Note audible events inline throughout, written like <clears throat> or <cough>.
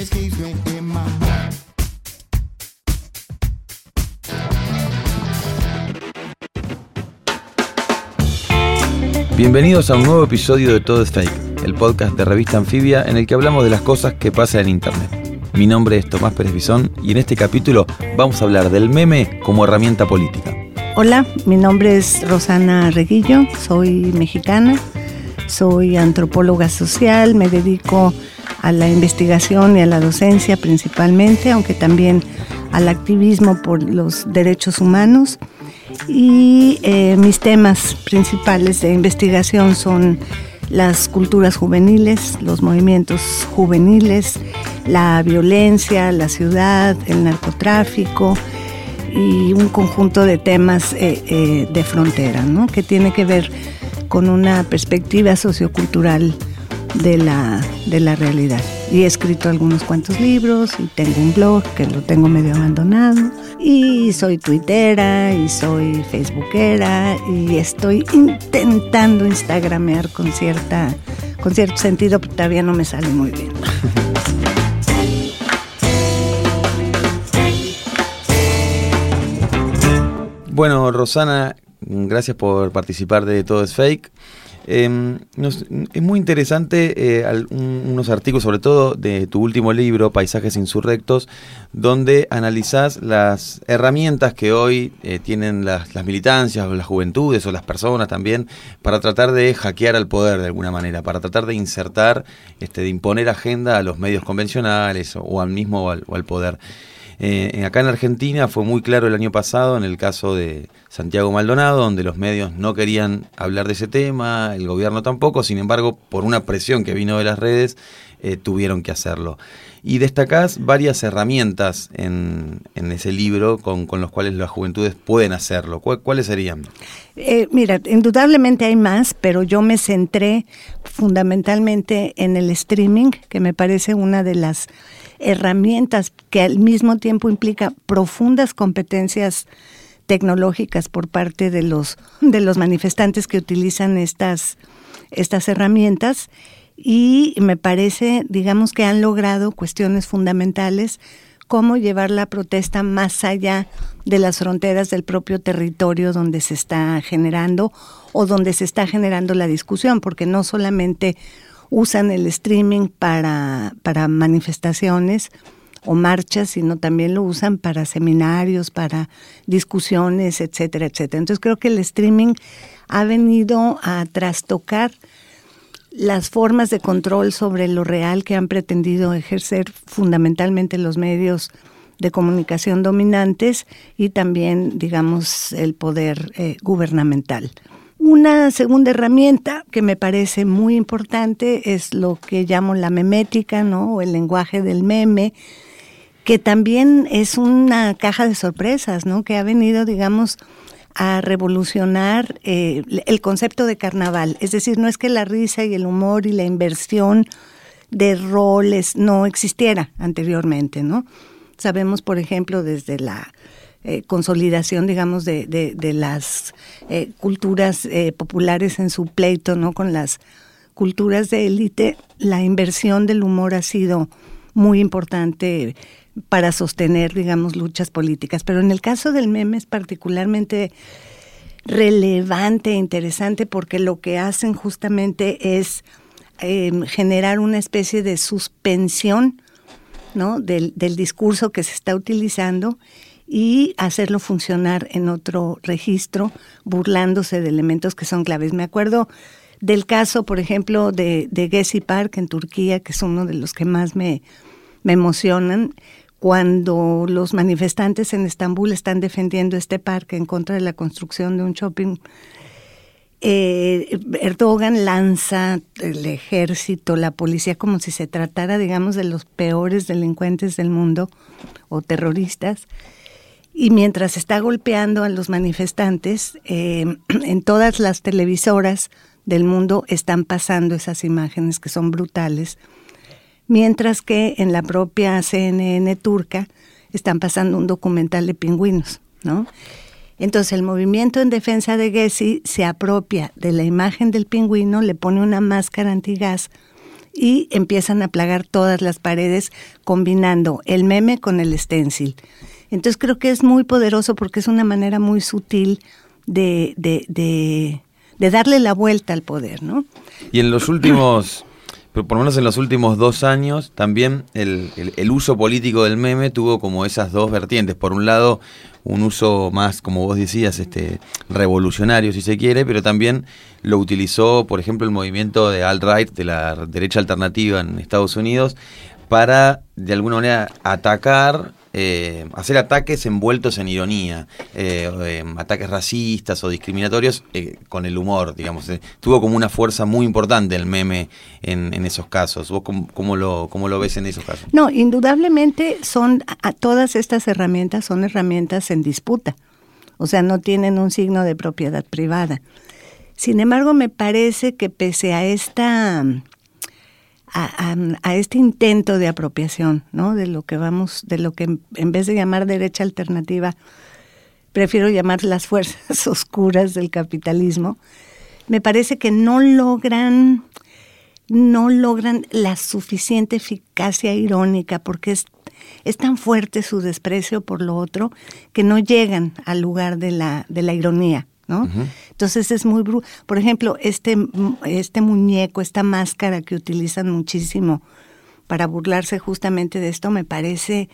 ass mistress, keeps me in my heart. Bienvenidos a un nuevo episodio de Todo es Fake, el podcast de revista Anfibia en el que hablamos de las cosas que pasan en Internet. Mi nombre es Tomás Pérez Bisón y en este capítulo vamos a hablar del meme como herramienta política. Hola, mi nombre es Rosana Reguillo, soy mexicana, soy antropóloga social, me dedico a la investigación y a la docencia principalmente, aunque también al activismo por los derechos humanos. Y eh, mis temas principales de investigación son las culturas juveniles, los movimientos juveniles, la violencia, la ciudad, el narcotráfico y un conjunto de temas eh, eh, de frontera, ¿no? que tiene que ver con una perspectiva sociocultural de la, de la realidad. Y he escrito algunos cuantos libros y tengo un blog que lo tengo medio abandonado. Y soy tuitera y soy facebookera y estoy intentando instagramear con, cierta, con cierto sentido, pero todavía no me sale muy bien. Bueno, Rosana, gracias por participar de Todo es Fake. Nos- es muy interesante eh, unos artículos, sobre todo de tu último libro, Paisajes Insurrectos, donde analizás las herramientas que hoy eh, tienen las, militancias o las juventudes o las personas también para tratar de hackear al poder de alguna manera, para tratar de insertar, este, de imponer agenda a los medios convencionales o, al mismo o al poder. Eh, acá en Argentina fue muy claro el año pasado en el caso de Santiago Maldonado, donde los medios no querían hablar de ese tema, el gobierno tampoco, sin embargo, por una presión que vino de las redes, eh, tuvieron que hacerlo. Y destacás varias herramientas en, en ese libro con, con los cuales las juventudes pueden hacerlo. ¿Cuál- ¿Cuáles serían? Eh, mira, indudablemente hay más, pero yo me centré fundamentalmente en el streaming, que me parece una de las herramientas que al mismo tiempo implica profundas competencias tecnológicas por parte de los de los manifestantes que utilizan estas estas herramientas. Y me parece, digamos que han logrado cuestiones fundamentales cómo llevar la protesta más allá de las fronteras del propio territorio donde se está generando o donde se está generando la discusión, porque no solamente usan el streaming para, para manifestaciones o marchas, sino también lo usan para seminarios, para discusiones, etcétera, etcétera. Entonces creo que el streaming ha venido a trastocar las formas de control sobre lo real que han pretendido ejercer fundamentalmente los medios de comunicación dominantes y también, digamos, el poder eh, gubernamental. Una segunda herramienta que me parece muy importante es lo que llamo la memética, ¿no? O el lenguaje del meme, que también es una caja de sorpresas, ¿no? Que ha venido, digamos, a revolucionar eh, el concepto de carnaval. Es decir, no es que la risa y el humor y la inversión de roles no existiera anteriormente, ¿no? Sabemos, por ejemplo, desde la eh, consolidación, digamos, de, de, de las eh, culturas eh, populares en su pleito, ¿no? Con las culturas de élite, la inversión del humor ha sido muy importante para sostener, digamos, luchas políticas. Pero en el caso del meme es particularmente relevante e interesante porque lo que hacen justamente es eh, generar una especie de suspensión ¿no? del, del discurso que se está utilizando y hacerlo funcionar en otro registro, burlándose de elementos que son claves. Me acuerdo del caso, por ejemplo, de, de Gezi Park en Turquía, que es uno de los que más me, me emocionan, cuando los manifestantes en Estambul están defendiendo este parque en contra de la construcción de un shopping eh, Erdogan lanza el ejército, la policía, como si se tratara, digamos, de los peores delincuentes del mundo o terroristas. Y mientras está golpeando a los manifestantes, eh, <clears throat> en todas las televisoras del mundo están pasando esas imágenes que son brutales, mientras que en la propia CNN turca están pasando un documental de pingüinos, ¿no? Entonces el movimiento en defensa de Gessi se apropia de la imagen del pingüino, le pone una máscara antigas y empiezan a plagar todas las paredes combinando el meme con el stencil. Entonces creo que es muy poderoso porque es una manera muy sutil de, de, de, de darle la vuelta al poder, ¿no? Y en los últimos pero <clears throat> por lo menos en los últimos dos años, también el, el, uso político del meme tuvo como esas dos vertientes. Por un lado, un uso más, como vos decías, este revolucionario, si se quiere, pero también lo utilizó, por ejemplo, el movimiento de alt-right, de la derecha alternativa en Estados Unidos, para, de alguna manera, atacar eh, hacer ataques envueltos en ironía, eh, eh, ataques racistas o discriminatorios con el humor, digamos. tuvo como una fuerza muy importante el meme en, esos casos. ¿Vos cómo, lo, cómo lo ves en esos casos? No, indudablemente son, todas estas herramientas son herramientas en disputa, o sea, no tienen un signo de propiedad privada. Sin embargo, me parece que pese a esta a, este intento de apropiación, ¿no? De lo que vamos, de lo que en, vez de llamar derecha alternativa, prefiero llamar las fuerzas <laughs> oscuras del capitalismo, me parece que no logran, no logran la suficiente eficacia irónica, porque es, es tan fuerte su desprecio por lo otro que no llegan al lugar de la, de la ironía. Entonces es muy Por ejemplo, este, este muñeco, esta máscara que utilizan muchísimo para burlarse justamente de esto, me parece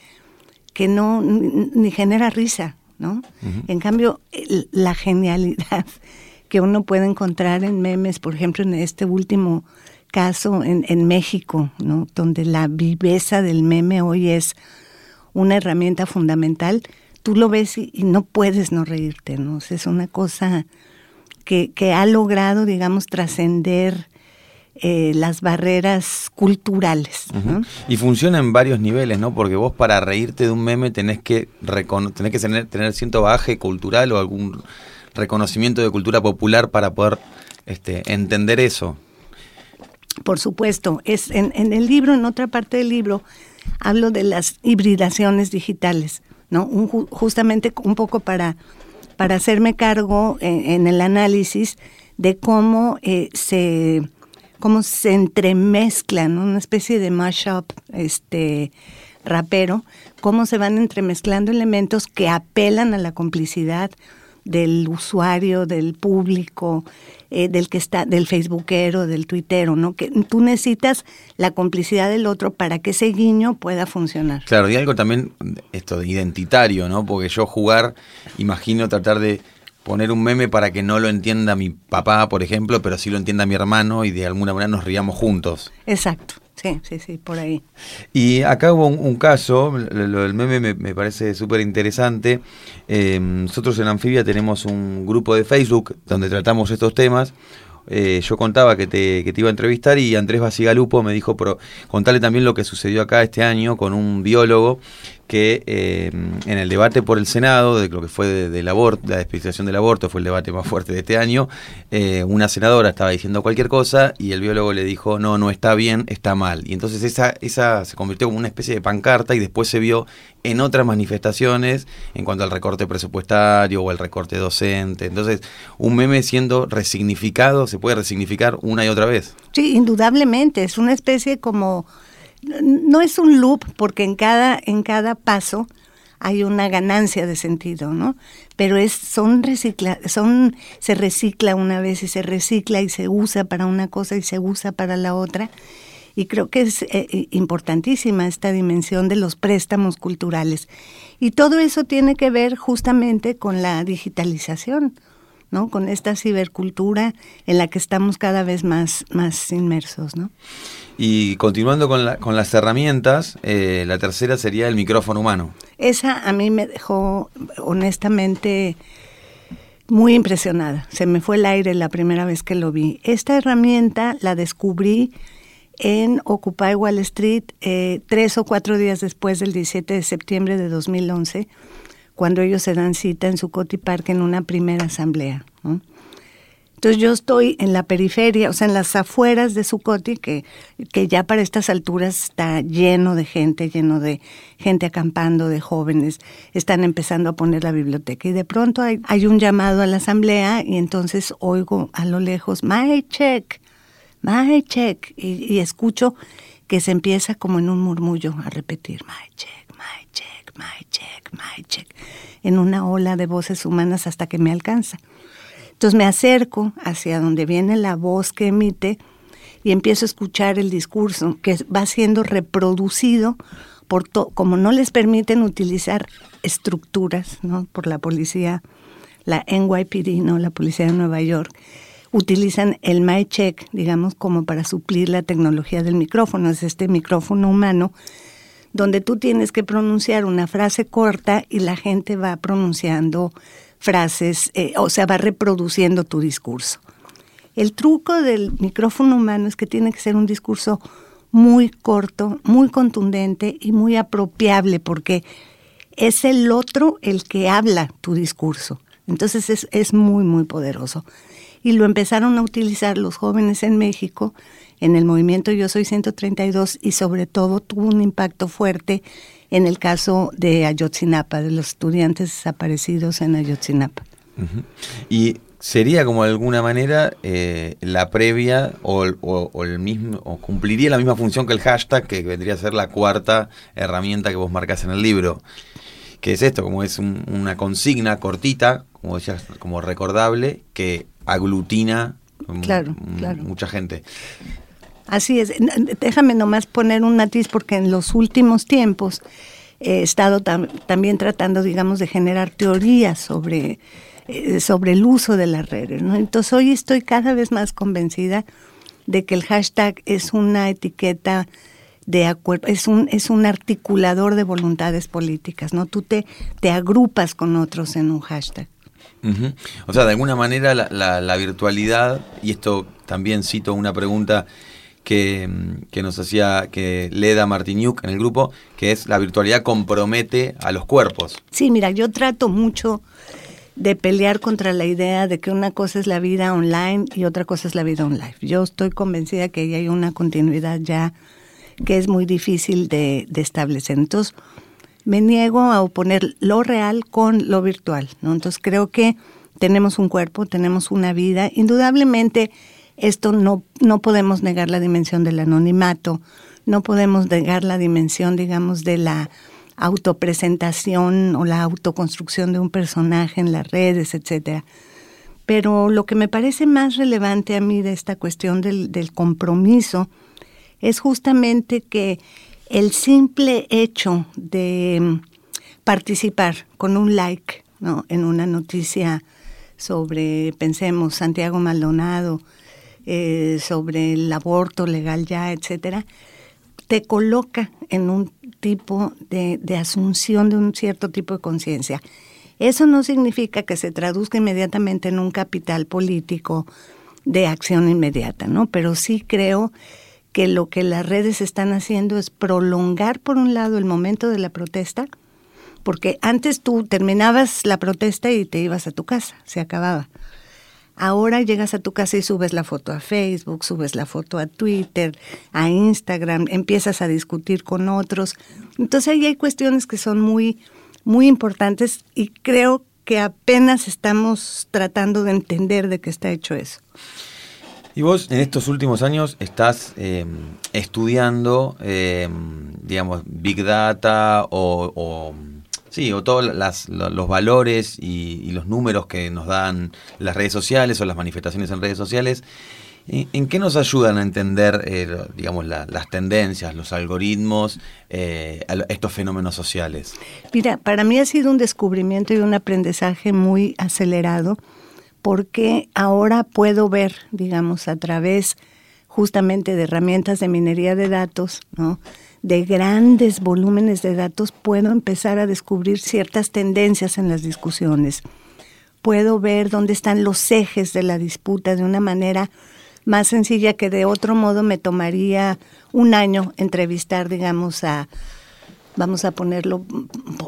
que no ni genera risa, ¿no? En cambio, la genialidad <laughs> que uno puede encontrar en memes, por ejemplo, en este último caso en, en México, ¿no? Donde la viveza del meme hoy es una herramienta fundamental tú lo ves y, no puedes no reírte, ¿no? es una cosa que, ha logrado, digamos, trascender eh, las barreras culturales. Y funciona en varios niveles, ¿no? Porque vos para reírte de un meme tenés que, tenés que tener, tener cierto bagaje cultural o algún reconocimiento de cultura popular para poder este, entender eso. Por supuesto, es en, en el libro, en otra parte del libro, hablo de las hibridaciones digitales. ¿No? justamente un poco para, para hacerme cargo en, el análisis de cómo eh, se cómo se entremezclan, una especie de mashup este rapero, cómo se van entremezclando elementos que apelan a la complicidad del usuario, del público, eh, del que está, del facebookero, del tuitero, ¿no? Que tú necesitas la complicidad del otro para que ese guiño pueda funcionar. Claro, y algo también esto de identitario, ¿no? Porque yo jugar, imagino tratar de poner un meme para que no lo entienda mi papá, por ejemplo, pero sí lo entienda mi hermano y de alguna manera nos riamos juntos. Exacto. Sí, sí, sí, por ahí. Y acá hubo un, caso, lo, del meme me, parece súper interesante. Eh, nosotros en Anfibia tenemos un grupo de Facebook donde tratamos estos temas. Eh, yo contaba que te, que te, iba a entrevistar y Andrés Basigalupo me dijo, pero contale también lo que sucedió acá este año con un biólogo que eh, en el debate por el Senado, de lo que fue del aborto, la despenalización del aborto, fue el debate más fuerte de este año, eh, una senadora estaba diciendo cualquier cosa y el biólogo le dijo, no, no está bien, está mal. Y entonces esa, esa se convirtió como una especie de pancarta y después se vio en otras manifestaciones en cuanto al recorte presupuestario o el recorte docente. Entonces, un meme siendo resignificado, se puede resignificar una y otra vez. Sí, indudablemente, es una especie como no es un loop porque en cada, en cada paso hay una ganancia de sentido, ¿no? Pero es, son recicla, son, se recicla una vez y se recicla y se usa para una cosa y se usa para la otra. Y creo que es eh, eh, importantísima esta dimensión de los préstamos culturales. Y todo eso tiene que ver justamente con la digitalización, ¿no? Con esta cibercultura en la que estamos cada vez más, más inmersos, ¿no? Y continuando con, la, con las herramientas, eh, la tercera sería el micrófono humano. Esa a mí me dejó honestamente Muy impresionada, se me fue el aire la primera vez que lo vi. Esta herramienta la descubrí en Occupy Wall Street eh, tres o cuatro días después del 17 de septiembre de 2011, cuando ellos se dan cita en su Park en una primera asamblea. Entonces yo estoy en la periferia, o sea, en las afueras de Sucoti, que, que ya para estas alturas está lleno de gente, lleno de gente acampando, de jóvenes, están empezando a poner la biblioteca. Y de pronto hay, hay un llamado a la asamblea y entonces oigo a lo lejos, my check, my check, y, y escucho que se empieza como en un murmullo a repetir, my check, my check, my check, my check, en una ola de voces humanas hasta que me alcanza. Entonces me acerco hacia donde viene la voz que emite y empiezo a escuchar el discurso que va siendo reproducido por como no les permiten utilizar estructuras, ¿no? Por la policía, la NYPD, no, la policía de Nueva York, utilizan el MyCheck, digamos, como para suplir la tecnología del micrófono, es este micrófono humano donde tú tienes que pronunciar una frase corta y la gente va pronunciando frases, eh, o sea, va reproduciendo tu discurso. El truco del micrófono humano es que tiene que ser un discurso muy corto, muy contundente y muy apropiable, porque es el otro el que habla tu discurso. Entonces es, es muy, muy poderoso. Y lo empezaron a utilizar los jóvenes en México en el movimiento Yo Soy 132 y sobre todo tuvo un impacto fuerte en el caso de Ayotzinapa, de los estudiantes desaparecidos en Ayotzinapa. Y sería como de alguna manera eh, la previa o, el mismo o cumpliría la misma función que el hashtag que vendría a ser la cuarta herramienta que vos marcas en el libro que es esto como es una consigna cortita como decías como recordable que aglutina mucha gente Así es. Déjame nomás poner un matiz porque en los últimos tiempos he estado también tratando, digamos, de generar teorías sobre, eh, sobre el uso de las redes. ¿no? Entonces hoy estoy cada vez más convencida de que el hashtag es una etiqueta de acuerdo, es un, es un articulador de voluntades políticas, ¿no? Tú te, te agrupas con otros en un hashtag. O sea, de alguna manera la, virtualidad, y esto también cito una pregunta que, nos hacía que Leda Martiniuk en el grupo, que es la virtualidad compromete a los cuerpos. Sí, mira, yo trato mucho de pelear contra la idea de que una cosa es la vida online y otra cosa es la vida online. Yo estoy convencida que hay una continuidad ya que es muy difícil de, de establecer. Entonces, me niego a oponer lo real con lo virtual. ¿no? Entonces, creo que tenemos un cuerpo, tenemos una vida. Indudablemente, esto no, no podemos negar la dimensión del anonimato, no podemos negar la dimensión, digamos, de la autopresentación o la autoconstrucción de un personaje en las redes, etcétera. Pero lo que me parece más relevante a mí de esta cuestión del, compromiso es justamente que el simple hecho de participar con un like ¿no? en una noticia sobre, pensemos, Santiago Maldonado, eh, sobre el aborto legal ya, etcétera, te coloca en un tipo de, de asunción de un cierto tipo de conciencia. Eso no significa que se traduzca inmediatamente en un capital político de acción inmediata, ¿no? Pero sí creo que lo que las redes están haciendo es prolongar, por un lado, el momento de la protesta, porque antes tú terminabas la protesta y te ibas a tu casa, se acababa. Ahora llegas a tu casa y subes la foto a Facebook, subes la foto a Twitter, a Instagram, empiezas a discutir con otros. Entonces ahí hay cuestiones que son muy, muy importantes y creo que apenas estamos tratando de entender de qué está hecho eso. Y vos en estos últimos años estás em, estudiando, em, digamos, Big Data o Sí, o todos los valores y, los números que nos dan las redes sociales o las manifestaciones en redes sociales. ¿En, qué nos ayudan a entender, eh, digamos, las tendencias, los algoritmos, eh, estos fenómenos sociales? Mira, para mí ha sido un descubrimiento y un aprendizaje muy acelerado, porque ahora puedo ver, digamos, a través justamente de herramientas de minería de datos, ¿no? De grandes volúmenes de datos, puedo empezar a descubrir ciertas tendencias en las discusiones. puedo ver dónde están los ejes de la disputa de una manera más sencilla que de otro modo me tomaría un año entrevistar, digamos, a, vamos a ponerlo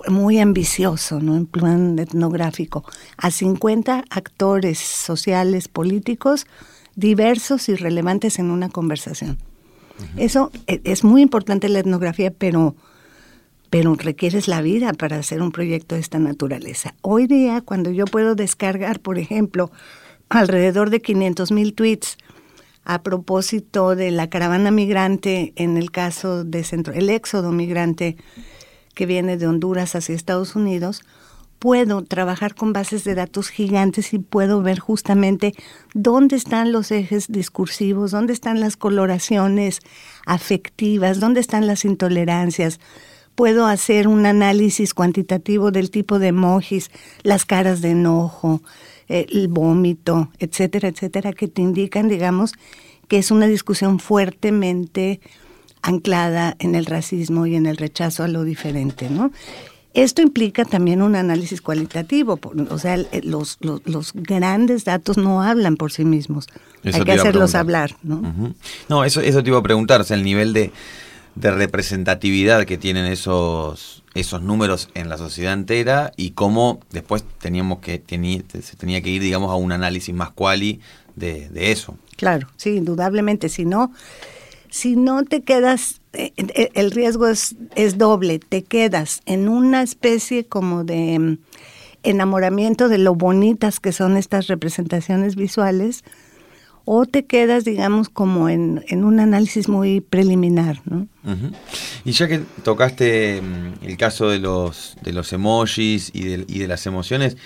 muy ambicioso, ¿no? En plan etnográfico, a 50 actores sociales, políticos, diversos y relevantes en una conversación. Eso e, es muy importante la etnografía, pero, pero requieres la vida para hacer un proyecto de esta naturaleza. Hoy día, cuando yo puedo descargar, por ejemplo, alrededor de 500 mil tweets a propósito de la caravana migrante en el caso de centro, el éxodo migrante que viene de Honduras hacia Estados Unidos, puedo trabajar con bases de datos gigantes y puedo ver justamente dónde están los ejes discursivos, dónde están las coloraciones afectivas, dónde están las intolerancias. Puedo hacer un análisis cuantitativo del tipo de emojis, las caras de enojo, el vómito, etcétera, etcétera, que te indican, digamos, que es una discusión fuertemente anclada en el racismo y en el rechazo a lo diferente, ¿no? Esto implica también un análisis cualitativo, o sea, los, los, grandes datos no hablan por sí mismos, hay que hacerlos hablar, ¿no? No, eso, eso te iba a preguntar, o sea, el nivel de, de representatividad que tienen esos esos números en la sociedad entera y cómo después teníamos que se tenía que ir digamos a un análisis más cuali de, eso. Claro, sí, indudablemente. Si no, si no te quedas, eh, eh, el riesgo es, es doble. Te quedas en una especie como de mm, enamoramiento de lo bonitas que son estas representaciones visuales o te quedas, digamos, como en, un análisis muy preliminar, ¿no? Y ya que tocaste mm, el caso de los, de los emojis y de, y de las emociones,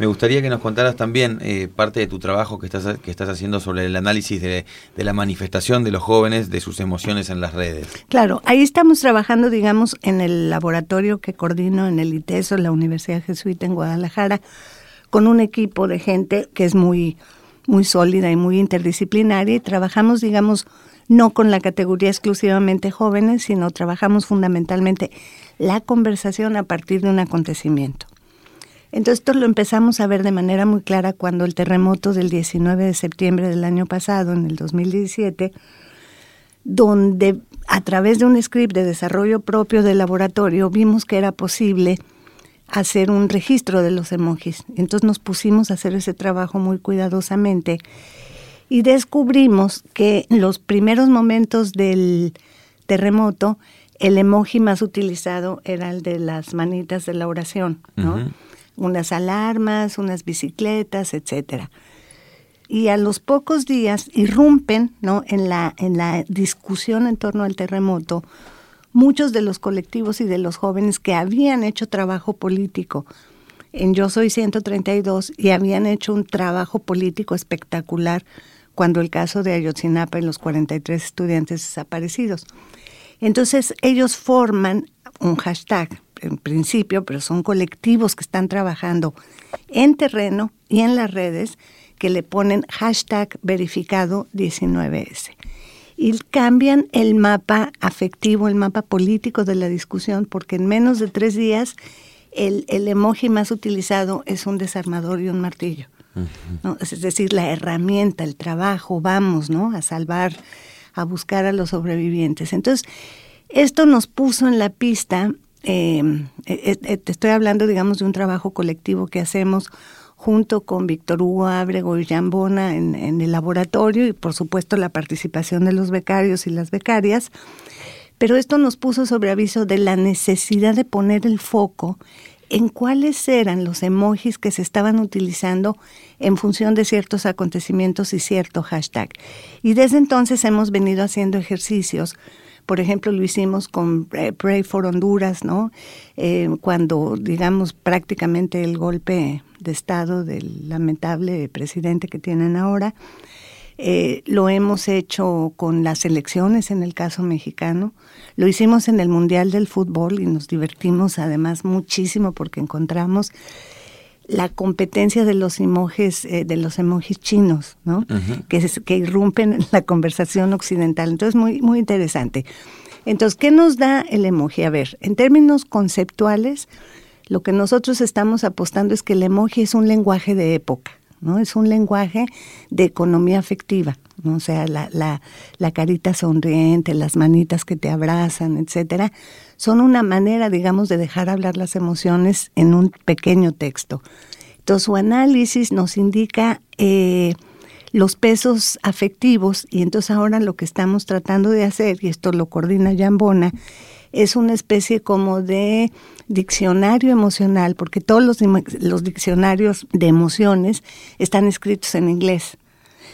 me gustaría que nos contaras también eh, parte de tu trabajo que estás, que estás haciendo sobre el análisis de, de, la manifestación de los jóvenes de sus emociones en las redes. Claro, ahí estamos trabajando, digamos, en el laboratorio que coordino en el ITESO, la Universidad Jesuita en Guadalajara, con un equipo de gente que es muy muy sólida y muy interdisciplinaria y trabajamos, digamos, no con la categoría exclusivamente jóvenes, sino trabajamos fundamentalmente la conversación a partir de un acontecimiento. Entonces esto lo empezamos a ver de manera muy clara cuando el terremoto del 19 de septiembre del año pasado, en el 2017, donde a través de un script de desarrollo propio del laboratorio vimos que era posible hacer un registro de los emojis. Entonces nos pusimos a hacer ese trabajo muy cuidadosamente y descubrimos que en los primeros momentos del terremoto el emoji más utilizado era el de las manitas de la oración, ¿no? Unas alarmas, unas bicicletas, etcétera. Y a los pocos días irrumpen, ¿no? En la en la discusión en torno al terremoto muchos de los colectivos y de los jóvenes que habían hecho trabajo político en Yo Soy 132 y habían hecho un trabajo político espectacular cuando el caso de Ayotzinapa y los 43 estudiantes desaparecidos. Entonces ellos forman un hashtag en principio, pero son colectivos que están trabajando en terreno y en las redes que le ponen hashtag verificado 19S y cambian el mapa afectivo, el mapa político de la discusión, porque en menos de tres días el, el emoji más utilizado es un desarmador y un martillo. Es decir, la herramienta, el trabajo, vamos, ¿no? A salvar, a buscar a los sobrevivientes. Entonces, esto nos puso en la pista, eh, eh, eh, te estoy hablando, digamos, de un trabajo colectivo que hacemos junto con Víctor Hugo Ábrego y Jan Bona en, el laboratorio y por supuesto la participación de los becarios y las becarias. Pero esto nos puso sobre aviso de la necesidad de poner el foco en cuáles eran los emojis que se estaban utilizando en función de ciertos acontecimientos y cierto hashtag. Y desde entonces hemos venido haciendo ejercicios por ejemplo, lo hicimos con Pray for Honduras, ¿no? Eh, cuando, digamos, prácticamente el golpe de Estado del lamentable presidente que tienen ahora. Eh, lo hemos hecho con las elecciones en el caso mexicano. Lo hicimos en el Mundial del Fútbol y nos divertimos además muchísimo porque encontramos la competencia de los emojis, eh, de los emojis chinos, ¿no? que, que irrumpen en la conversación occidental. Entonces, muy, muy interesante. Entonces, ¿qué nos da el emoji? A ver, en términos conceptuales, Lo que nosotros estamos apostando es que el emoji es un lenguaje de época, ¿no? Es un lenguaje de economía afectiva, ¿no? O sea, la, la, la carita sonriente, las manitas que te abrazan, etcétera, son una manera, digamos, de dejar hablar las emociones en un pequeño texto. Entonces, su análisis nos indica eh, los pesos afectivos y entonces ahora lo que estamos tratando de hacer, y esto lo coordina Jambona, es una especie como de diccionario emocional, porque todos los, los diccionarios de emociones están escritos en inglés.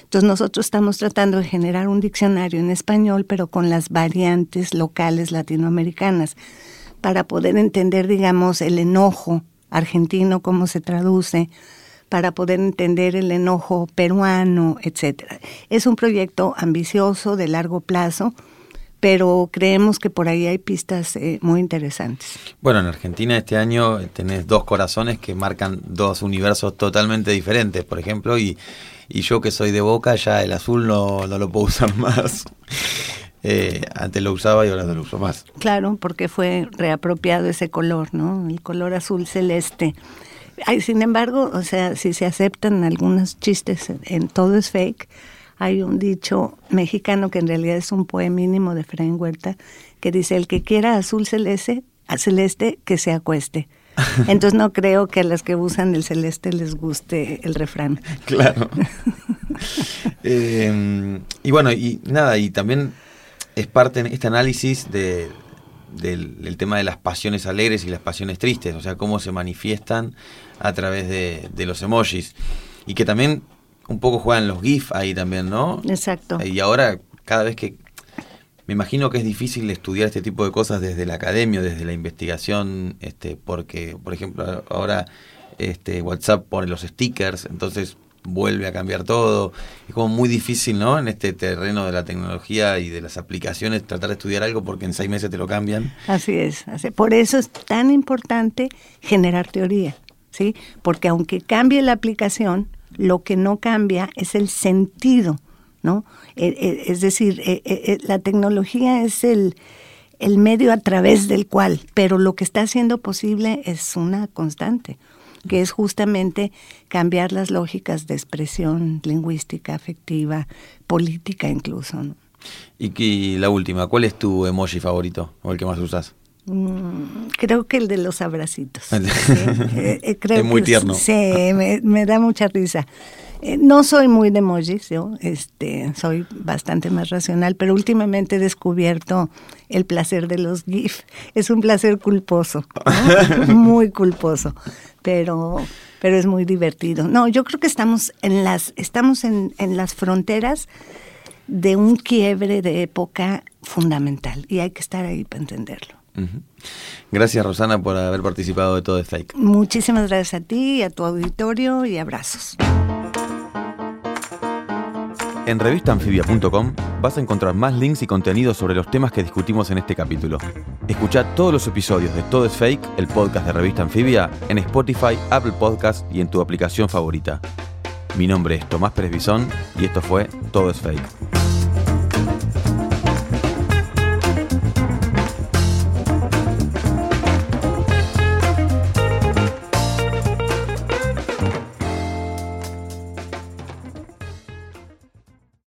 Entonces nosotros estamos tratando de generar un diccionario en español, pero con las variantes locales latinoamericanas, para poder entender, digamos, el enojo argentino, cómo se traduce, para poder entender el enojo peruano, etcétera. Es un proyecto ambicioso, de largo plazo, pero creemos que por ahí hay pistas eh, muy interesantes. Bueno, en Argentina este año tenés dos corazones que marcan dos universos totalmente diferentes, por ejemplo, y, y yo que soy de Boca, ya el azul no, no lo puedo <laughs> usar más. Eh, antes lo usaba y ahora no lo uso más. Claro, porque fue reapropiado ese color, ¿no? El color azul celeste. Ay, sin embargo, o sea, si se aceptan algunos chistes en todo es fake, hay un dicho mexicano que en realidad es un poemínimo de Efraín Huerta que dice, el que quiera azul celeste, a celeste, que se acueste. <laughs> Entonces no creo que a las que usan el celeste les guste el refrán. <laughs> Claro. Eh, y bueno, y nada, y también es parte de este análisis de, del, tema de las pasiones alegres y las pasiones tristes, o sea, cómo se manifiestan a través de, de los emojis. Y que también un poco juegan los GIF ahí también, ¿no? Exacto. Y ahora, cada vez que... Me imagino que es difícil estudiar este tipo de cosas desde la academia, desde la investigación, este, porque, por ejemplo, ahora este, WhatsApp pone los stickers, entonces vuelve a cambiar todo. Es como muy difícil, ¿no? En este terreno de la tecnología y de las aplicaciones, tratar de estudiar algo porque en seis meses te lo cambian. Así es. Por eso es tan importante generar teoría, ¿sí? Porque aunque cambie la aplicación, lo que no cambia es el sentido, ¿no? Eh, eh, es decir, eh, la tecnología es el, el medio a través del cual, pero lo que está haciendo posible es una constante, que es justamente cambiar las lógicas de expresión lingüística, afectiva, política incluso. Y, y la última, ¿cuál es tu emoji favorito o el que más usas? Mm, creo que el de los abracitos. Eh, eh, <laughs> es muy tierno. Sí, me, da mucha risa. Eh, no soy muy de emojis, yo este, soy bastante más racional, pero últimamente he descubierto el placer de los GIF. Es un placer culposo, <laughs> muy culposo, pero, pero es muy divertido. No, yo creo que estamos en las, estamos en, en las fronteras de un quiebre de época fundamental y hay que estar ahí para entenderlo. Gracias Rosana por haber participado de todo de Fake. Muchísimas gracias a ti, a tu auditorio y abrazos. En revistanfibia.com vas a encontrar más links y contenidos sobre los temas que discutimos en este capítulo. Escucha todos los episodios de Todo es Fake, el podcast de Revista Anfibia, en Spotify, Apple Podcast y en tu aplicación favorita. Mi nombre es Tomás Pérez Bisón y esto fue Todo es Fake.